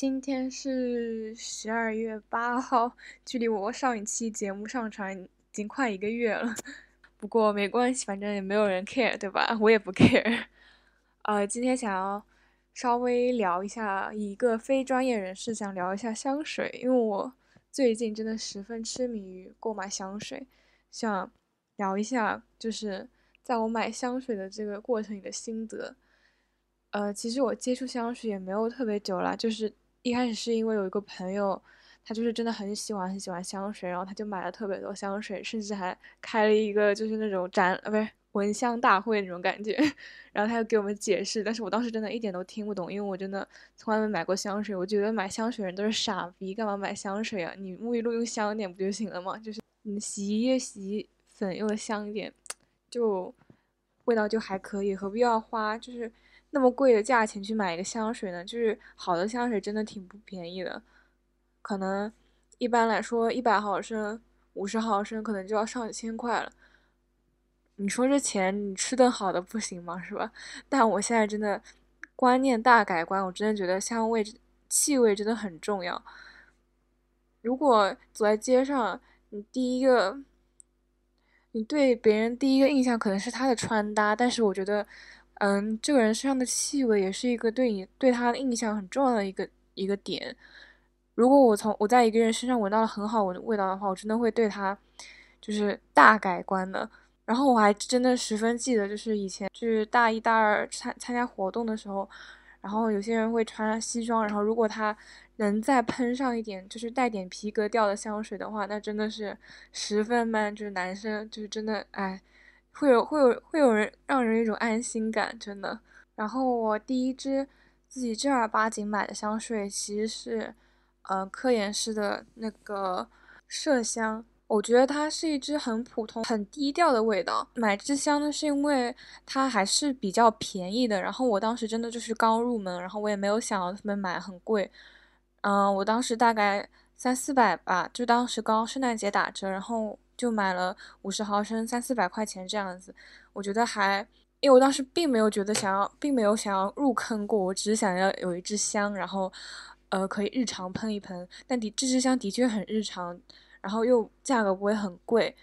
今天是十二月八号，距离我上一期节目上传已经快一个月了。不过没关系，反正也没有人 care，对吧？我也不 care。呃，今天想要稍微聊一下，一个非专业人士想聊一下香水，因为我最近真的十分痴迷于购买香水，想聊一下，就是在我买香水的这个过程里的心得。呃，其实我接触香水也没有特别久了，就是一开始是因为有一个朋友，他就是真的很喜欢很喜欢香水，然后他就买了特别多香水，甚至还开了一个就是那种展，呃，不是闻香大会那种感觉，然后他又给我们解释，但是我当时真的一点都听不懂，因为我真的从来没买过香水，我觉得买香水人都是傻逼，干嘛买香水啊？你沐浴露用香一点不就行了吗？就是你洗衣液、洗衣粉用的香一点，就味道就还可以，何必要花就是。那么贵的价钱去买一个香水呢？就是好的香水真的挺不便宜的，可能一般来说一百毫升、五十毫升可能就要上千块了。你说这钱你吃顿好的不行吗？是吧？但我现在真的观念大改观，我真的觉得香味、气味真的很重要。如果走在街上，你第一个，你对别人第一个印象可能是他的穿搭，但是我觉得。嗯，这个人身上的气味也是一个对你对他的印象很重要的一个一个点。如果我从我在一个人身上闻到了很好闻的味道的话，我真的会对他就是大改观的。然后我还真的十分记得，就是以前就是大一大二参参加活动的时候，然后有些人会穿西装，然后如果他能再喷上一点就是带点皮革调的香水的话，那真的是十分 man，就是男生就是真的哎。会有会有会有人让人一种安心感，真的。然后我第一支自己正儿八经买的香水，其实是，呃，科颜氏的那个麝香。我觉得它是一支很普通、很低调的味道。买这支香呢，是因为它还是比较便宜的。然后我当时真的就是刚入门，然后我也没有想到他们买很贵。嗯，我当时大概三四百吧，就当时刚圣诞节打折，然后。就买了五十毫升，三四百块钱这样子，我觉得还，因为我当时并没有觉得想要，并没有想要入坑过，我只是想要有一支香，然后，呃，可以日常喷一喷。但的这支香的确很日常，然后又价格不会很贵。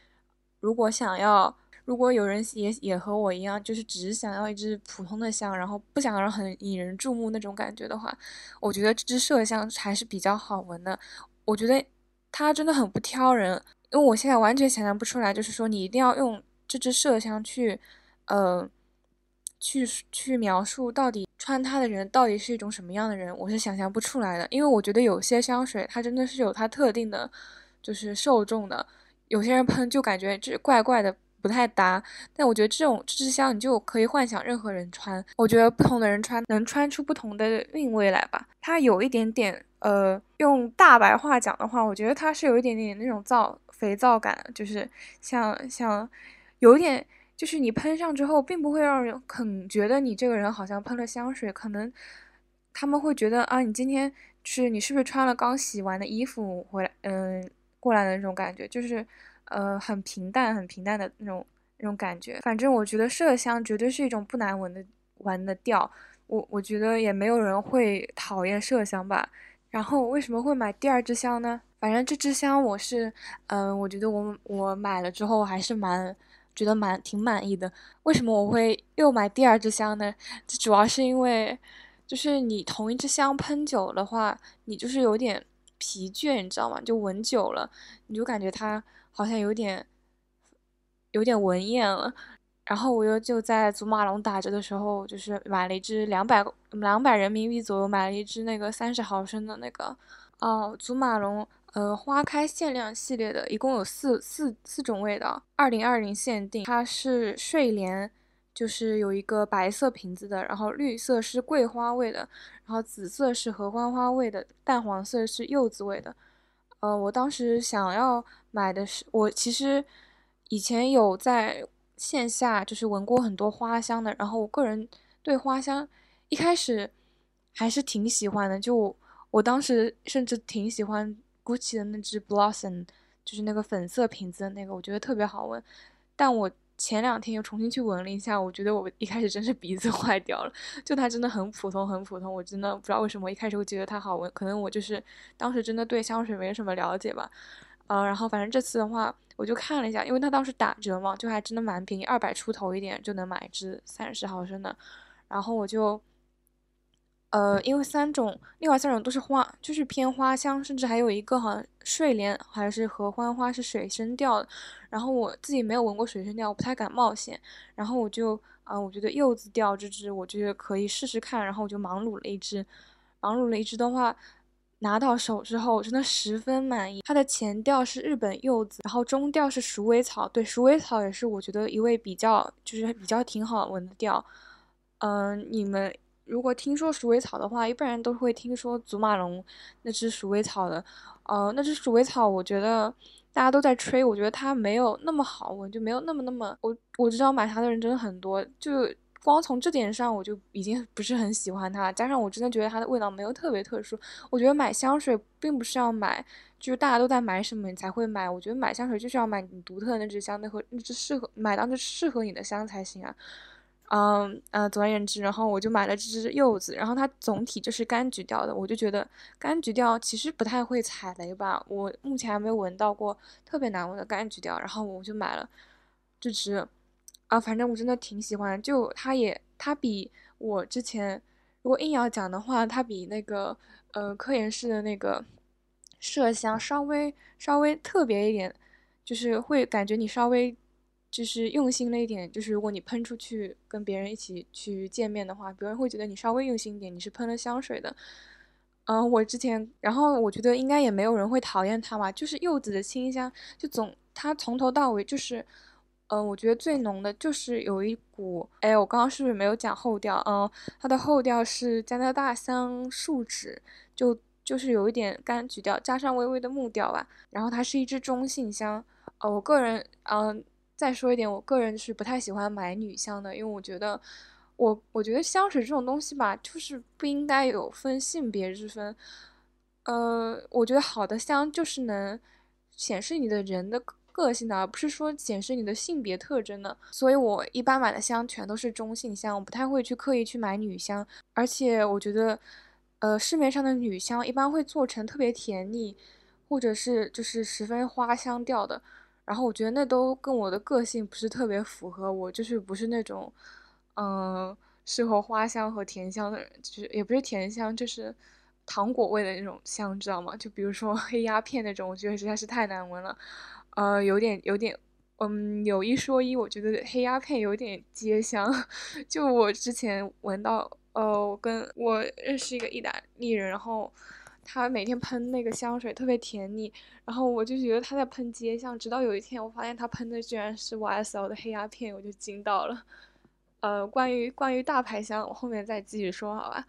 如果想要，如果有人也也和我一样，就是只是想要一支普通的香，然后不想让很引人注目那种感觉的话，我觉得这支麝香还是比较好闻的。我觉得它真的很不挑人。因为我现在完全想象不出来，就是说你一定要用这支麝香去，呃，去去描述到底穿它的人到底是一种什么样的人，我是想象不出来的。因为我觉得有些香水它真的是有它特定的，就是受众的，有些人喷就感觉这怪怪的。不太搭，但我觉得这种这支香你就可以幻想任何人穿。我觉得不同的人穿能穿出不同的韵味来吧。它有一点点，呃，用大白话讲的话，我觉得它是有一点点那种皂肥皂感，就是像像有点，就是你喷上之后，并不会让人很觉得你这个人好像喷了香水，可能他们会觉得啊，你今天是你是不是穿了刚洗完的衣服回来，嗯，过来的那种感觉，就是。呃，很平淡、很平淡的那种那种感觉。反正我觉得麝香绝对是一种不难闻的闻的调。我我觉得也没有人会讨厌麝香吧。然后为什么会买第二支香呢？反正这支香我是，嗯，我觉得我我买了之后还是蛮觉得蛮挺满意的。为什么我会又买第二支香呢？这主要是因为，就是你同一支香喷久的话，你就是有点疲倦，你知道吗？就闻久了，你就感觉它。好像有点，有点闻厌了。然后我又就在祖马龙打折的时候，就是买了一支两百两百人民币左右，买了一支那个三十毫升的那个，哦，祖马龙呃花开限量系列的，一共有四四四种味道，二零二零限定。它是睡莲，就是有一个白色瓶子的，然后绿色是桂花味的，然后紫色是合欢花味的，淡黄色是柚子味的。呃，我当时想要买的是，我其实以前有在线下就是闻过很多花香的，然后我个人对花香一开始还是挺喜欢的，就我当时甚至挺喜欢 Gucci 的那支 Blossom，就是那个粉色瓶子的那个，我觉得特别好闻。但我前两天又重新去闻了一下，我觉得我一开始真是鼻子 坏掉了，就它真的很普通，很普通。我真的不知道为什么一开始会觉得它好闻，可能我就是当时真的对香水没什么了解吧。呃，然后反正这次的话，我就看了一下，因为它当时打折嘛，就还真的蛮便宜，二百出头一点就能买一支三十毫升的。然后我就。呃，因为三种，另外三种都是花，就是偏花香，甚至还有一个好像睡莲还是合欢花是水生调的。然后我自己没有闻过水生调，我不太敢冒险。然后我就，啊，我觉得柚子调这支，我觉得可以试试看。然后我就盲卤了一支，盲卤了一支的话，拿到手之后真的十分满意。它的前调是日本柚子，然后中调是鼠尾草，对，鼠尾草也是我觉得一味比较就是比较挺好闻的调。嗯，你们。如果听说鼠尾草的话，一般人都会听说祖马龙那只鼠尾草的。呃，那只鼠尾草，我觉得大家都在吹，我觉得它没有那么好闻，就没有那么那么。我我知道买它的人真的很多，就光从这点上我就已经不是很喜欢它。加上我真的觉得它的味道没有特别特殊。我觉得买香水并不是要买，就是大家都在买什么你才会买。我觉得买香水就是要买你独特的那支香，那和那支适合买到那适合你的香才行啊。嗯呃，总而言之，然后我就买了这支柚子，然后它总体就是柑橘调的，我就觉得柑橘调其实不太会踩雷吧，我目前还没有闻到过特别难闻的柑橘调，然后我就买了这支，啊，反正我真的挺喜欢，就它也它比我之前如果硬要讲的话，它比那个呃科颜氏的那个麝香稍微稍微特别一点，就是会感觉你稍微。就是用心了一点，就是如果你喷出去跟别人一起去见面的话，别人会觉得你稍微用心一点，你是喷了香水的。嗯，我之前，然后我觉得应该也没有人会讨厌它吧，就是柚子的清香，就总它从头到尾就是，嗯，我觉得最浓的就是有一股，哎，我刚刚是不是没有讲后调？嗯，它的后调是加拿大香树脂，就就是有一点柑橘调，加上微微的木调吧。然后它是一支中性香，呃，我个人，嗯。再说一点，我个人是不太喜欢买女香的，因为我觉得，我我觉得香水这种东西吧，就是不应该有分性别之分。呃，我觉得好的香就是能显示你的人的个性的，而不是说显示你的性别特征的。所以我一般买的香全都是中性香，我不太会去刻意去买女香。而且我觉得，呃，市面上的女香一般会做成特别甜腻，或者是就是十分花香调的。然后我觉得那都跟我的个性不是特别符合，我就是不是那种，嗯，适合花香和甜香的人，就是也不是甜香，就是糖果味的那种香，知道吗？就比如说 黑鸦片那种，我觉得实在是太难闻了，呃，有点有点，嗯，有一说一，我觉得黑鸦片有点街香，就我之前闻到，呃，我跟我认识一个意大利人，然后。他每天喷那个香水特别甜腻，然后我就觉得他在喷街香。直到有一天，我发现他喷的居然是 YSL 的黑鸦片，我就惊到了。呃，关于关于大牌香，我后面再继续说好吧。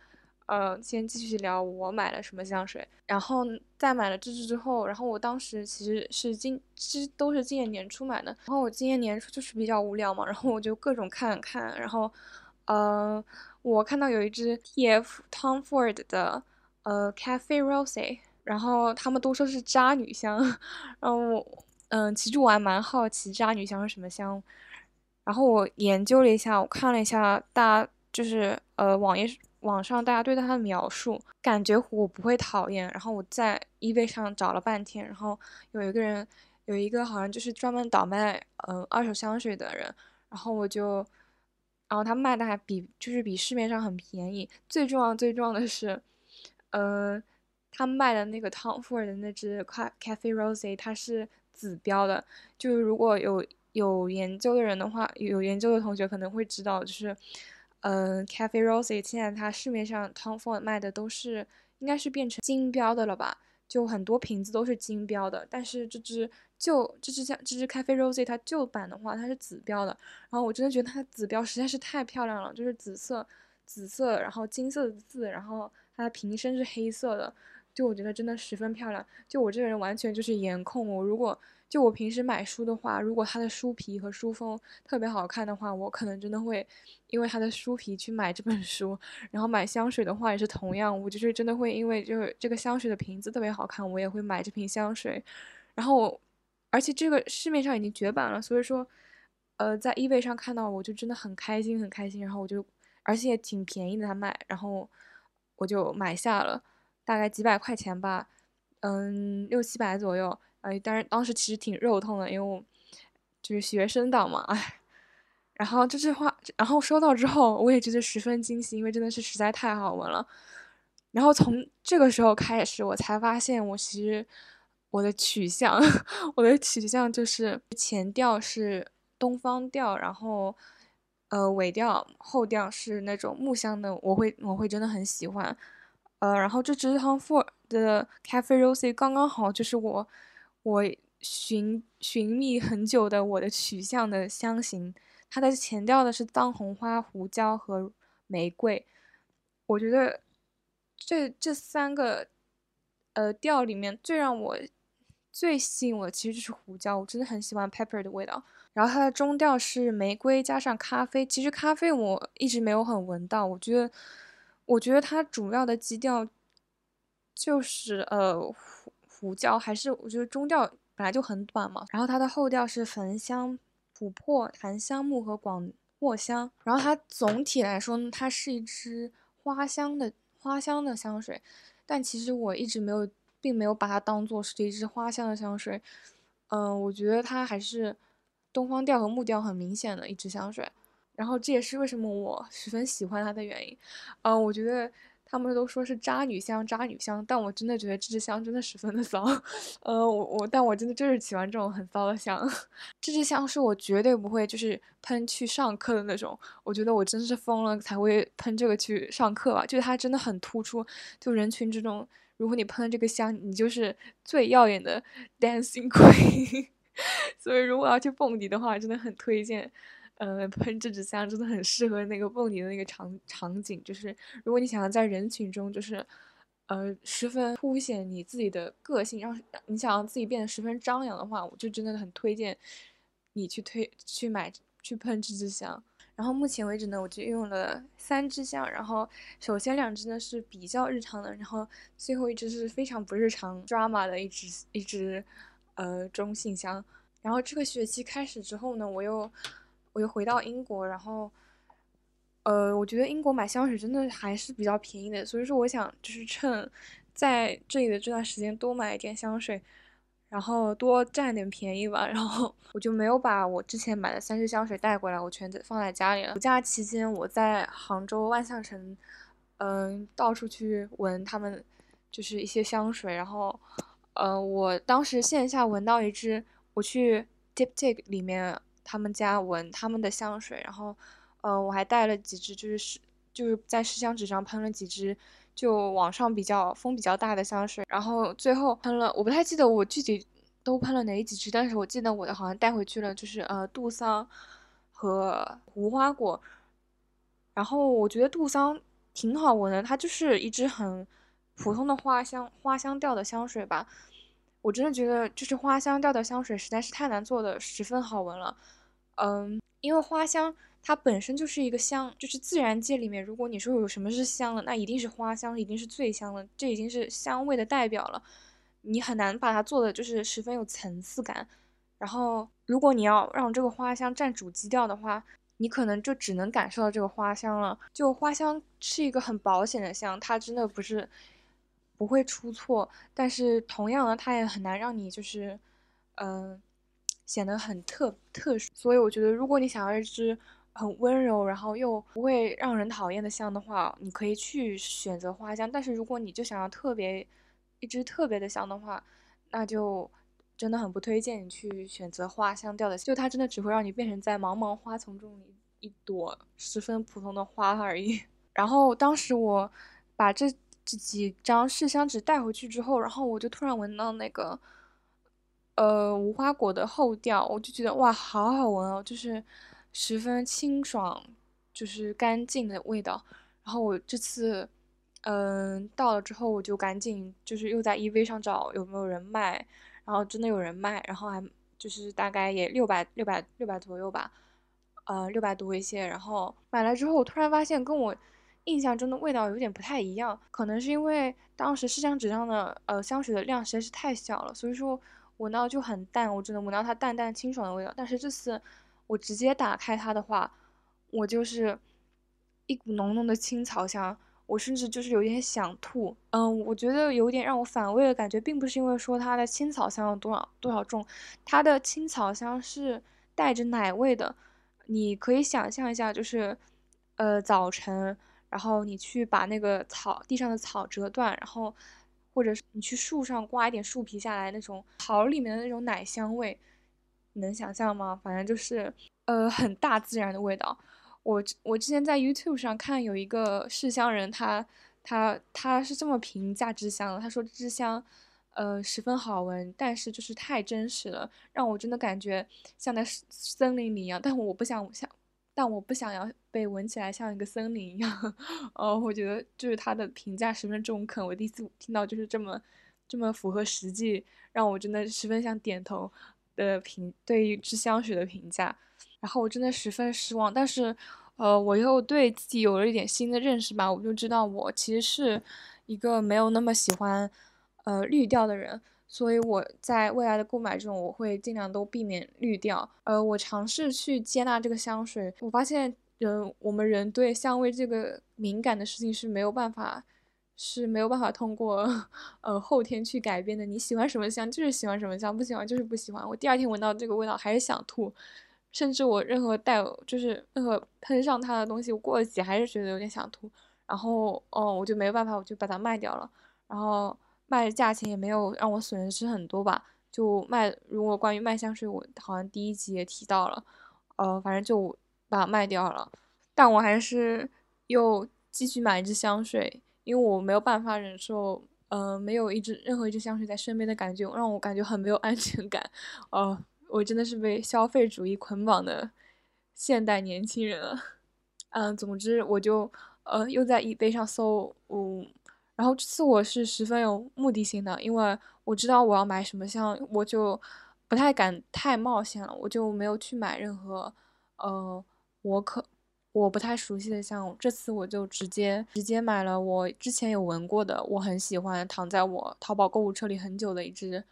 呃，先继续聊我买了什么香水，然后在买了这支之后，然后我当时其实是今其实都是今年年初买的，然后我今年年初就是比较无聊嘛，然后我就各种看看，然后呃，我看到有一支 TF Tom Ford 的。呃，Cafe Rose，然后他们都说是渣女香，然后我，嗯，其实我还蛮好奇渣女香是什么香，然后我研究了一下，我看了一下大家就是呃网页网上大家对它的描述，感觉我不会讨厌，然后我在 eBay 上找了半天，然后有一个人有一个好像就是专门倒卖嗯二手香水的人，然后我就，然后他卖的还比就是比市面上很便宜，最重要最重要的是。呃，他卖的那个 Tom Ford 的那只 Cafe Rose，它是紫标的。就是如果有有研究的人的话，有研究的同学可能会知道，就是，呃，Cafe Rose 现在它市面上 Tom Ford 卖的都是应该是变成金标的了吧？就很多瓶子都是金标的，但是这只旧这只像这只 Cafe Rose 它旧版的话，它是紫标的。然后我真的觉得它紫标实在是太漂亮了，就是紫色，紫色，然后金色的字，然后。它的瓶身是黑色的，就我觉得真的十分漂亮。就我这个人完全就是颜控，我如果就我平时买书的话，如果它的书皮和书封特别好看的话，我可能真的会因为它的书皮去买这本书。然后买香水的话也是同样，我就是真的会因为就是这个香水的瓶子特别好看，我也会买这瓶香水。然后，而且这个市面上已经绝版了，所以说，呃，在 eBay 上看到，我就真的很开心，很开心。然后我就，而且挺便宜的，他卖，然后我就买下了，大概几百块钱吧，嗯，六七百左右。哎，但是当时其实挺肉痛的，因为我就是学生党嘛，哎。然后这句话，然后收到之后，我也觉得十分惊喜，因为真的是实在太好闻了。然后从这个时候开始，我才发现我其实我的取向，我的取向就是前调是东方调，然后呃尾调后调是那种木香的，我会我会真的很喜欢。呃，然后这支 Tom Ford 的 Cafe Rose 刚刚好就是我我寻寻觅很久的我的取向的香型。它的前调的是藏红花、胡椒和玫瑰，我觉得这这三个呃调里面最让我最吸引我的其实就是胡椒，我真的很喜欢 pepper 的味道。然后它的中调是玫瑰加上咖啡，其实咖啡我一直没有很闻到，我觉得我觉得它主要的基调就是呃胡胡椒，还是我觉得中调本来就很短嘛。然后它的后调是焚香。琥珀、檀香木和广藿香，然后它总体来说，它是一支花香的花香的香水，但其实我一直没有，并没有把它当做是一支花香的香水。嗯，我觉得它还是东方调和木调很明显的一支香水，然后这也是为什么我十分喜欢它的原因。嗯，我觉得。他们都说是渣女香，渣女香，但我真的觉得这支香真的十分的骚，呃，我我，但我真的就是喜欢这种很骚的香。这支香是我绝对不会就是喷去上课的那种，我觉得我真是疯了才会喷这个去上课吧，就是它真的很突出，就人群之中，如果你喷了这个香，你就是最耀眼的 dancing queen。所以如果要去蹦迪的话，真的很推荐。呃，喷这支香真的很适合那个蹦迪的那个场场景，就是如果你想要在人群中，就是呃十分凸显你自己的个性，让你想要自己变得十分张扬的话，我就真的很推荐你去推去买去喷这支香。然后目前为止呢，我就用了三支香，然后首先两支呢是比较日常的，然后最后一支是非常不日常 drama 的一支一支呃中性香。然后这个学期开始之后呢，我又。我又回到英国，然后，呃，我觉得英国买香水真的还是比较便宜的，所以说我想就是趁在这里的这段时间多买一点香水，然后多占点便宜吧。然后我就没有把我之前买的三支香水带过来，我全放在家里了。暑假期间我在杭州万象城，嗯，到处去闻他们就是一些香水，然后，呃，我当时线下闻到一支，我去 Diptyque 里面。他们家闻他们的香水，然后，呃，我还带了几支，就是试，就是在试香纸上喷了几支，就网上比较风比较大的香水，然后最后喷了，我不太记得我具体都喷了哪几支，但是我记得我的好像带回去了，就是呃杜桑和无花果，然后我觉得杜桑挺好闻的，它就是一支很普通的花香花香调的香水吧，我真的觉得就是花香调的香水实在是太难做的，十分好闻了。嗯，因为花香它本身就是一个香，就是自然界里面，如果你说有什么是香的，那一定是花香，一定是最香的，这已经是香味的代表了。你很难把它做的就是十分有层次感。然后，如果你要让这个花香占主基调的话，你可能就只能感受到这个花香了。就花香是一个很保险的香，它真的不是不会出错，但是同样的，它也很难让你就是，嗯。显得很特特殊，所以我觉得，如果你想要一支很温柔，然后又不会让人讨厌的香的话，你可以去选择花香。但是如果你就想要特别一支特别的香的话，那就真的很不推荐你去选择花香调的，就它真的只会让你变成在茫茫花丛中一朵十分普通的花而已。然后当时我把这这几张试香纸带回去之后，然后我就突然闻到那个。呃，无花果的后调，我就觉得哇，好好闻哦，就是十分清爽，就是干净的味道。然后我这次，嗯，到了之后，我就赶紧就是又在 EV 上找有没有人卖，然后真的有人卖，然后还就是大概也六百六百六百左右吧，呃，六百多一些。然后买了之后，我突然发现跟我印象中的味道有点不太一样，可能是因为当时试香纸上的呃香水的量实在是太小了，所以说。闻到就很淡，我只能闻到它淡淡清爽的味道。但是这次我直接打开它的话，我就是一股浓浓的青草香，我甚至就是有点想吐。嗯，我觉得有点让我反胃的感觉，并不是因为说它的青草香有多少多少重，它的青草香是带着奶味的。你可以想象一下，就是呃早晨，然后你去把那个草地上的草折断，然后。或者是你去树上刮一点树皮下来，那种草里面的那种奶香味，能想象吗？反正就是呃很大自然的味道。我我之前在 YouTube 上看有一个试香人，他他他是这么评价芝香的，他说芝香呃十分好闻，但是就是太真实了，让我真的感觉像在森林里一样。但我不想像。但我不想要被闻起来像一个森林一样，哦，我觉得就是他的评价十分中肯。我第一次听到就是这么这么符合实际，让我真的十分想点头的评对于制香水的评价。然后我真的十分失望，但是呃，我又对自己有了一点新的认识吧，我就知道我其实是一个没有那么喜欢呃绿调的人。所以我在未来的购买中，我会尽量都避免滤掉。呃，我尝试去接纳这个香水，我发现人我们人对香味这个敏感的事情是没有办法，是没有办法通过呃后天去改变的。你喜欢什么香就是喜欢什么香，不喜欢就是不喜欢。我第二天闻到这个味道还是想吐，甚至我任何带就是任何喷上它的东西，我过了几还是觉得有点想吐。然后哦，我就没有办法，我就把它卖掉了。然后。卖的价钱也没有让我损失很多吧，就卖。如果关于卖香水，我好像第一集也提到了，呃，反正就把它卖掉了。但我还是又继续买一支香水，因为我没有办法忍受，呃，没有一支任何一支香水在身边的感觉，让我感觉很没有安全感。呃，我真的是被消费主义捆绑的现代年轻人了。嗯，总之我就呃又在 eBay 上搜，嗯。然后这次我是十分有目的性的，因为我知道我要买什么香，我就不太敢太冒险了，我就没有去买任何，呃，我可我不太熟悉的香。这次我就直接直接买了我之前有闻过的，我很喜欢，躺在我淘宝购物车里很久的一支，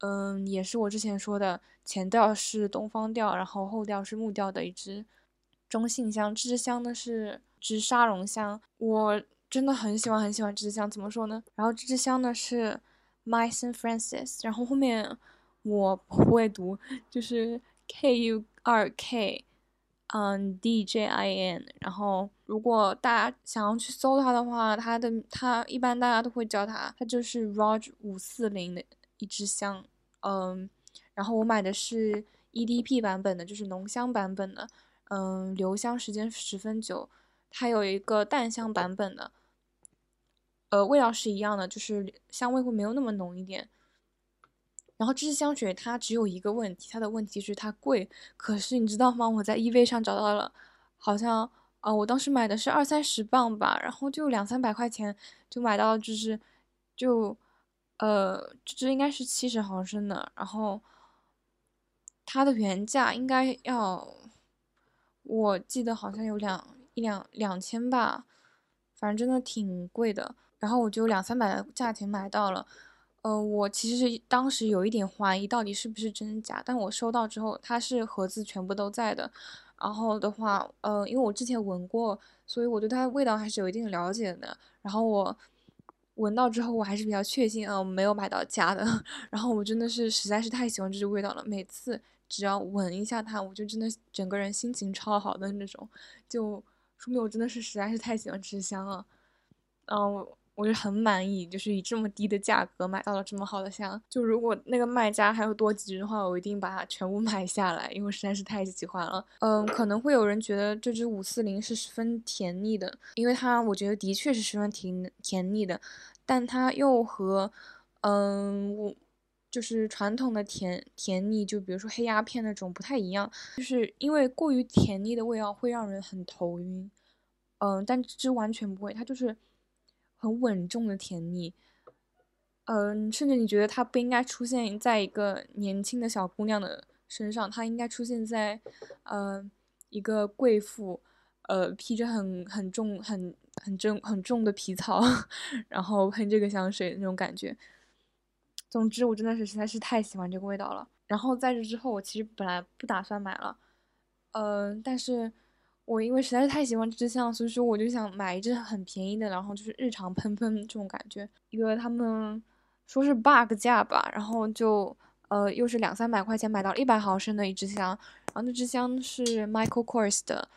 嗯，也是我之前说的前调是东方调，然后后调是木调的一支中性香。这支香呢是支沙龙香，我。真的很喜欢很喜欢这支香，怎么说呢？然后这支香呢是 My Saint Francis，然后后面我不会读，就是 K U 二 K，嗯 D J I N。然后如果大家想要去搜它的话，它的它一般大家都会叫它，它就是 Roger 五四零的一支香，嗯，然后我买的是 E D P 版本的，就是浓香版本的，嗯，留香时间十分久。它有一个淡香版本的，呃，味道是一样的，就是香味会没有那么浓一点。然后这支香水它只有一个问题，它的问题是它贵。可是你知道吗？我在 eBay 上找到了，好像呃，我当时买的是二三十磅吧，然后就两三百块钱就买到，就是就呃，这支应该是七十毫升的，然后它的原价应该要，我记得好像有两。一两两千吧，反正真的挺贵的。然后我就两三百的价钱买到了。呃，我其实是当时有一点怀疑到底是不是真假，但我收到之后，它是盒子全部都在的。然后的话，呃，因为我之前闻过，所以我对它的味道还是有一定了解的。然后我闻到之后，我还是比较确信，嗯，没有买到假的。然后我真的是实在是太喜欢这支味道了，每次只要闻一下它，我就真的整个人心情超好的那种，就。说明我真的是实在是太喜欢吃香了，嗯，我就很满意，就是以这么低的价格买到了这么好的香。就如果那个卖家还有多几支的话，我一定把它全部买下来，因为实在是太喜欢了。嗯，可能会有人觉得这支五四零是十分甜腻的，因为它我觉得的确是十分甜甜腻的，但它又和嗯我。就是传统的甜甜腻，就比如说黑鸦片那种不太一样，就是因为过于甜腻的味道会让人很头晕，嗯，但这支完全不会，它就是很稳重的甜腻，嗯，甚至你觉得它不应该出现在一个年轻的小姑娘的身上，它应该出现在，呃，一个贵妇，呃，披着很很重很很重很重的皮草，然后喷这个香水那种感觉。总之，我真的是实在是太喜欢这个味道了。然后在这之后，我其实本来不打算买了，嗯，但是我因为实在是太喜欢这支香，所以说我就想买一支很便宜的，然后就是日常喷喷这种感觉。因为他们说是 bug 价吧，然后就呃又是两三百块钱买到一百毫升的一支香，然后那支香是 Michael Kors 的，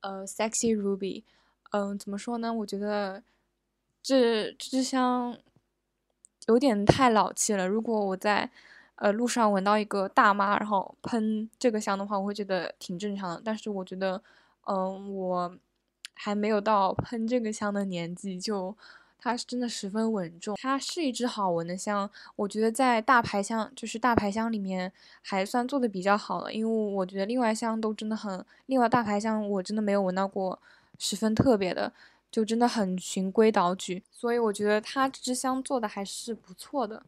呃，Sexy Ruby。嗯，怎么说呢？我觉得这这支香有点太老气了。如果我在呃，路上闻到一个大妈，然后喷这个香的话，我会觉得挺正常的。但是我觉得，嗯，我还没有到喷这个香的年纪，就它是真的十分稳重。它是一支好闻的香，我觉得在大牌香，就是大牌香里面还算做的比较好了。因为我觉得另外香都真的很，另外大牌香我真的没有闻到过十分特别的，就真的很循规蹈矩。所以我觉得它这支香做的还是不错的。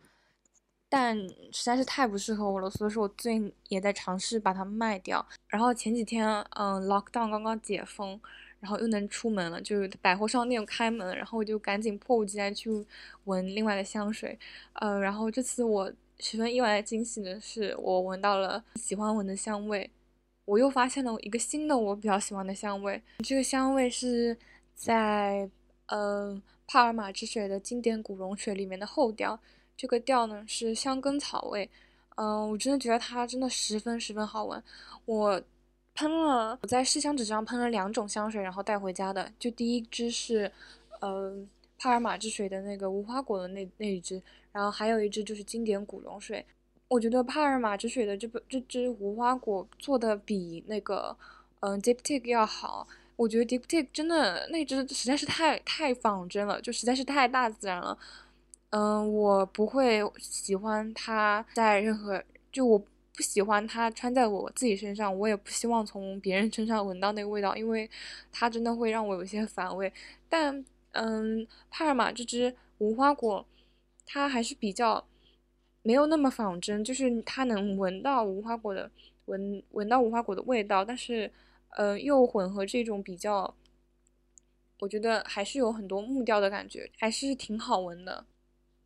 但实在是太不适合我了，所以说我最近也在尝试把它卖掉。然后前几天，嗯，lockdown 刚刚解封，然后又能出门了，就百货商店开门，然后我就赶紧迫不及待去闻另外的香水。呃，然后这次我十分意外惊喜的是，我闻到了喜欢闻的香味，我又发现了一个新的我比较喜欢的香味。这个香味是在呃帕尔玛之水的经典古龙水里面的后调。这个调呢是香根草味，嗯，我真的觉得它真的十分十分好闻。我喷了，我在试香纸上喷了两种香水，然后带回家的。就第一支是，嗯，帕尔玛之水的那个无花果的那那一支，然后还有一支就是经典古龙水。我觉得帕尔玛之水的这这支无花果做的比那个，嗯，Diptyque 要好。我觉得 Diptyque 真的那支实在是太太仿真了，就实在是太大自然了。嗯，我不会喜欢它在任何，就我不喜欢它穿在我自己身上，我也不希望从别人身上闻到那个味道，因为它真的会让我有些反胃。但，嗯，帕尔玛这支无花果，它还是比较没有那么仿真，就是它能闻到无花果的闻闻到无花果的味道，但是，呃，又混合这种比较，我觉得还是有很多木调的感觉，还是挺好闻的。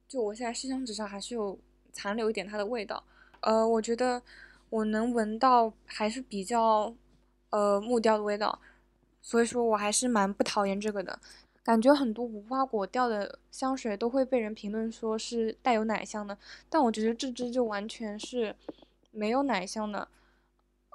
就我现在试香纸上还是有残留一点它的味道，呃，我觉得我能闻到还是比较呃木调的味道，所以说我还是蛮不讨厌这个的。感觉很多无花果调的香水都会被人评论说是带有奶香的，但我觉得这支就完全是没有奶香的，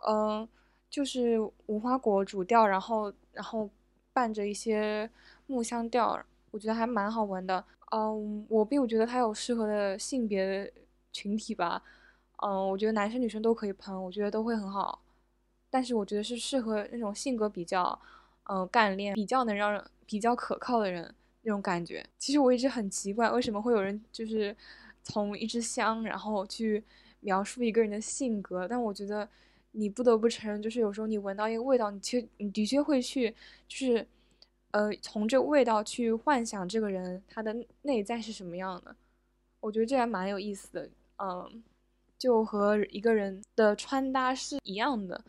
嗯，就是无花果主调，然后然后伴着一些木香调，我觉得还蛮好闻的。嗯，我并不觉得它有适合的性别的群体吧。嗯，我觉得男生女生都可以喷，我觉得都会很好。但是我觉得是适合那种性格比较，嗯，干练、比较能让人比较可靠的人那种感觉。其实我一直很奇怪，为什么会有人就是从一支香，然后去描述一个人的性格。但我觉得你不得不承认，就是有时候你闻到一个味道，你其实你的确会去，就是。呃，从这个味道去幻想这个人他的内在是什么样的，我觉得这还蛮有意思的。嗯，就和一个人的穿搭是一样的，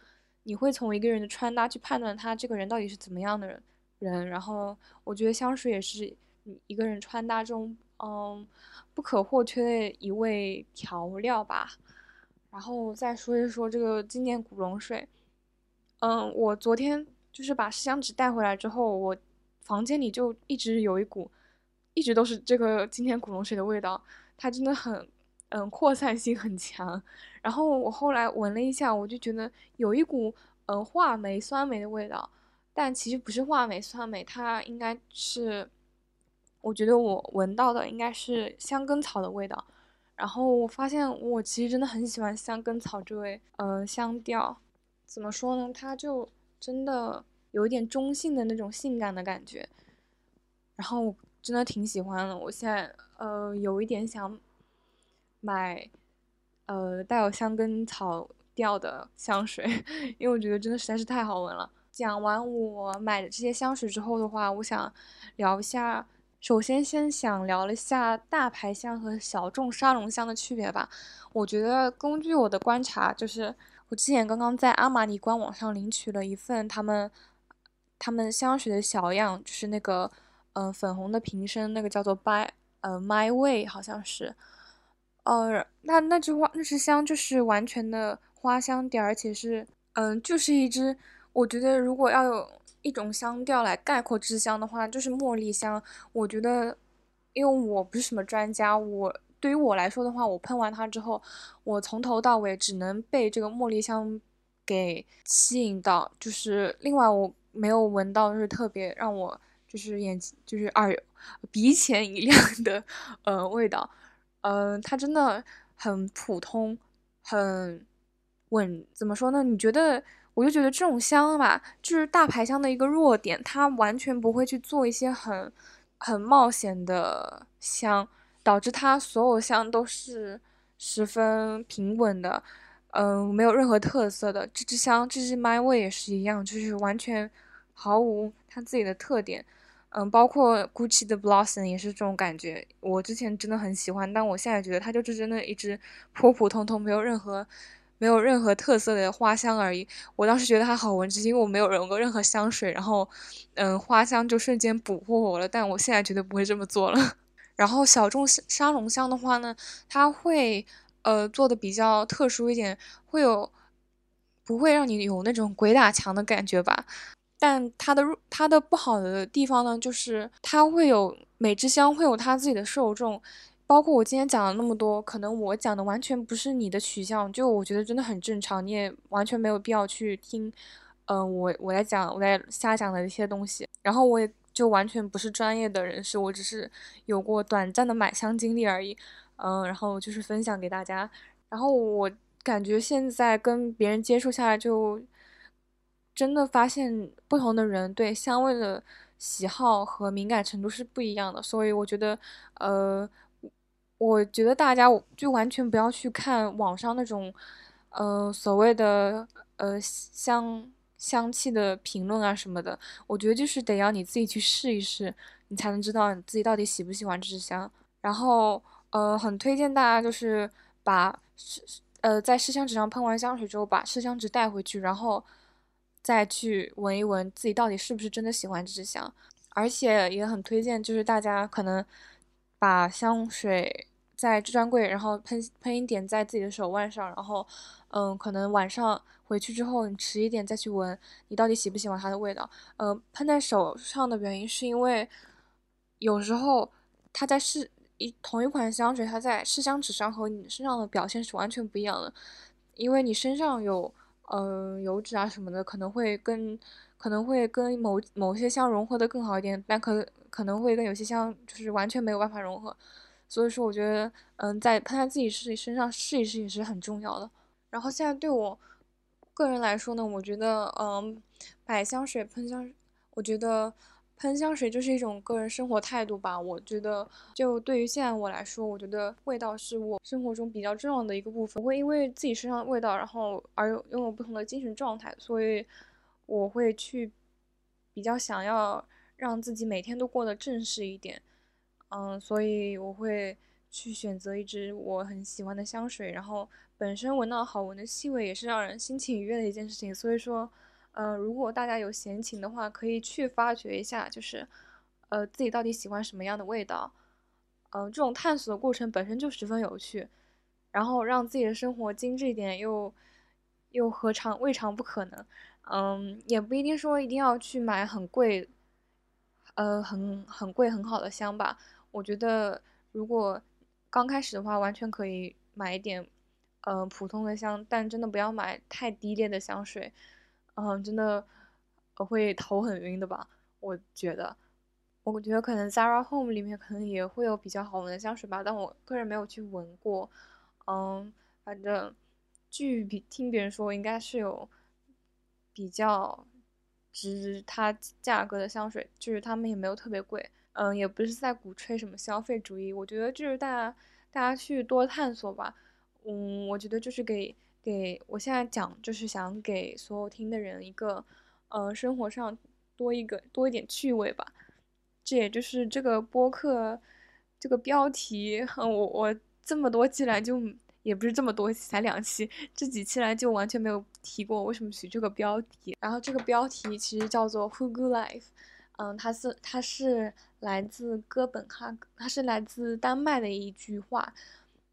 你会从一个人的穿搭去判断他这个人到底是怎么样的人。人，然后我觉得香水也是一个人穿搭中，嗯，不可或缺的一味调料吧。然后再说一说这个经典古龙水，嗯，我昨天就是把试香纸带回来之后，我。房间里就一直有一股，一直都是这个今天古龙水的味道，它真的很，嗯，扩散性很强。然后我后来闻了一下，我就觉得有一股，嗯，话梅酸梅的味道，但其实不是话梅酸梅，它应该是，我觉得我闻到的应该是香根草的味道。然后我发现我其实真的很喜欢香根草这位，嗯，香调，怎么说呢？它就真的。有一点中性的那种性感的感觉，然后我真的挺喜欢的。我现在呃有一点想买呃带有香根草调的香水，因为我觉得真的实在是太好闻了。讲完我买的这些香水之后的话，我想聊一下，首先先想聊一下大牌香和小众沙龙香的区别吧。我觉得根据我的观察，就是我之前刚刚在阿玛尼官网上领取了一份他们。他们香水的小样就是那个，嗯，粉红的瓶身，那个叫做 By 呃 My Way，好像是，呃，那那支花那支香就是完全的花香调，而且是嗯，就是一支。我觉得如果要有一种香调来概括这支香的话，就是茉莉香。我觉得，因为我不是什么专家，我对于我来说的话，我喷完它之后，我从头到尾只能被这个茉莉香给吸引到，就是另外我没有闻到就是特别让我就是眼就是耳鼻前一亮的呃味道。嗯，它真的很普通，很稳。怎么说呢？你觉得？我就觉得这种香吧，就是大牌香的一个弱点，它完全不会去做一些很很冒险的香，导致它所有香都是十分平稳的，嗯，没有任何特色的。这支香，这支 My Way 也是一样，就是完全毫无它自己的特点。嗯，包括 Gucci 的 Blossom 也是这种感觉。我之前真的很喜欢，但我现在觉得它就是真的一支普普通通，没有任何。没有任何特色的花香而已。我当时觉得它好闻，只是因为我没有闻过任何香水，然后，嗯，花香就瞬间捕获我了。但我现在绝对不会这么做了。然后小众沙龙香的话呢，它会，呃，做的比较特殊一点，会有，不会让你有那种鬼打墙的感觉吧。但它的它的不好的地方呢，就是它会有每支香会有它自己的受众。包括我今天讲了那么多，可能我讲的完全不是你的取向，就我觉得真的很正常，你也完全没有必要去听，嗯，我我在讲我在瞎讲的一些东西，然后我也就完全不是专业的人士，我只是有过短暂的买香经历而已，嗯，然后就是分享给大家，然后我感觉现在跟别人接触下来，就真的发现不同的人对香味的喜好和敏感程度是不一样的，所以我觉得，呃。我觉得大家就完全不要去看网上那种，呃，所谓的呃香香气的评论啊什么的。我觉得就是得要你自己去试一试，你才能知道你自己到底喜不喜欢这支香。然后，呃，很推荐大家就是把试呃在试香纸上喷完香水之后，把试香纸带回去，然后再去闻一闻自己到底是不是真的喜欢这支香。而且也很推荐，就是大家可能把香水。在专柜，然后喷喷一点在自己的手腕上，然后，嗯，可能晚上回去之后，你迟一点再去闻，你到底喜不喜欢它的味道？呃，喷在手上的原因是因为，有时候它在试一同一款香水，它在试香纸上和你身上的表现是完全不一样的，因为你身上有，嗯，油脂啊什么的，可能会跟可能会跟某某些香融合的更好一点，但可可能会跟有些香就是完全没有办法融合。所以说，我觉得，嗯，在喷在自己身身上试一试也是很重要的。然后现在对我个人来说呢，我觉得，嗯，买香水、喷香，我觉得喷香水就是一种个人生活态度吧。我觉得，就对于现在我来说，我觉得味道是我生活中比较重要的一个部分。我会因为自己身上的味道，然后而拥有不同的精神状态，所以我会去比较想要让自己每天都过得正式一点。嗯，所以我会去选择一支我很喜欢的香水，然后本身闻到好闻的气味也是让人心情愉悦的一件事情。所以说，呃，如果大家有闲情的话，可以去发掘一下，就是，呃，自己到底喜欢什么样的味道。嗯，这种探索的过程本身就十分有趣，然后让自己的生活精致一点，又又何尝未尝不可能？嗯，也不一定说一定要去买很贵，呃，很很贵很好的香吧。我觉得，如果刚开始的话，完全可以买一点，呃，普通的香，但真的不要买太低劣的香水，嗯，真的会头很晕的吧？我觉得，我觉得可能 Zara Home 里面可能也会有比较好闻的香水吧，但我个人没有去闻过，嗯，反正据比听别人说，应该是有比较值它价格的香水，就是他们也没有特别贵。嗯，也不是在鼓吹什么消费主义，我觉得就是大家大家去多探索吧。嗯，我觉得就是给给我现在讲，就是想给所有听的人一个，呃，生活上多一个多一点趣味吧。这也就是这个播客这个标题，我我这么多期来就也不是这么多期，才两期，这几期来就完全没有提过为什么取这个标题。然后这个标题其实叫做 Who Good Life。嗯，它是它是来自哥本哈根，它是来自丹麦的一句话，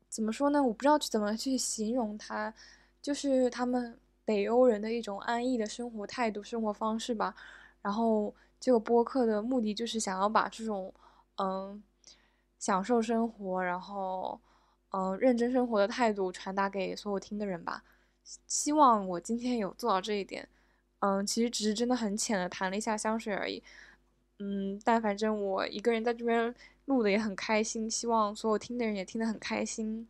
怎么说呢？我不知道去怎么去形容它，就是他们北欧人的一种安逸的生活态度、生活方式吧。然后这个播客的目的就是想要把这种，嗯，享受生活，然后，嗯，认真生活的态度传达给所有听的人吧。希望我今天有做到这一点。嗯，其实只是真的很浅的谈了一下香水而已。嗯，但反正我一个人在这边录的也很开心，希望所有听的人也听得很开心。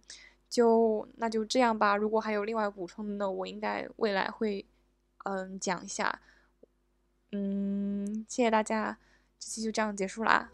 就那就这样吧，如果还有另外补充的，我应该未来会嗯讲一下。嗯，谢谢大家，这期就这样结束啦。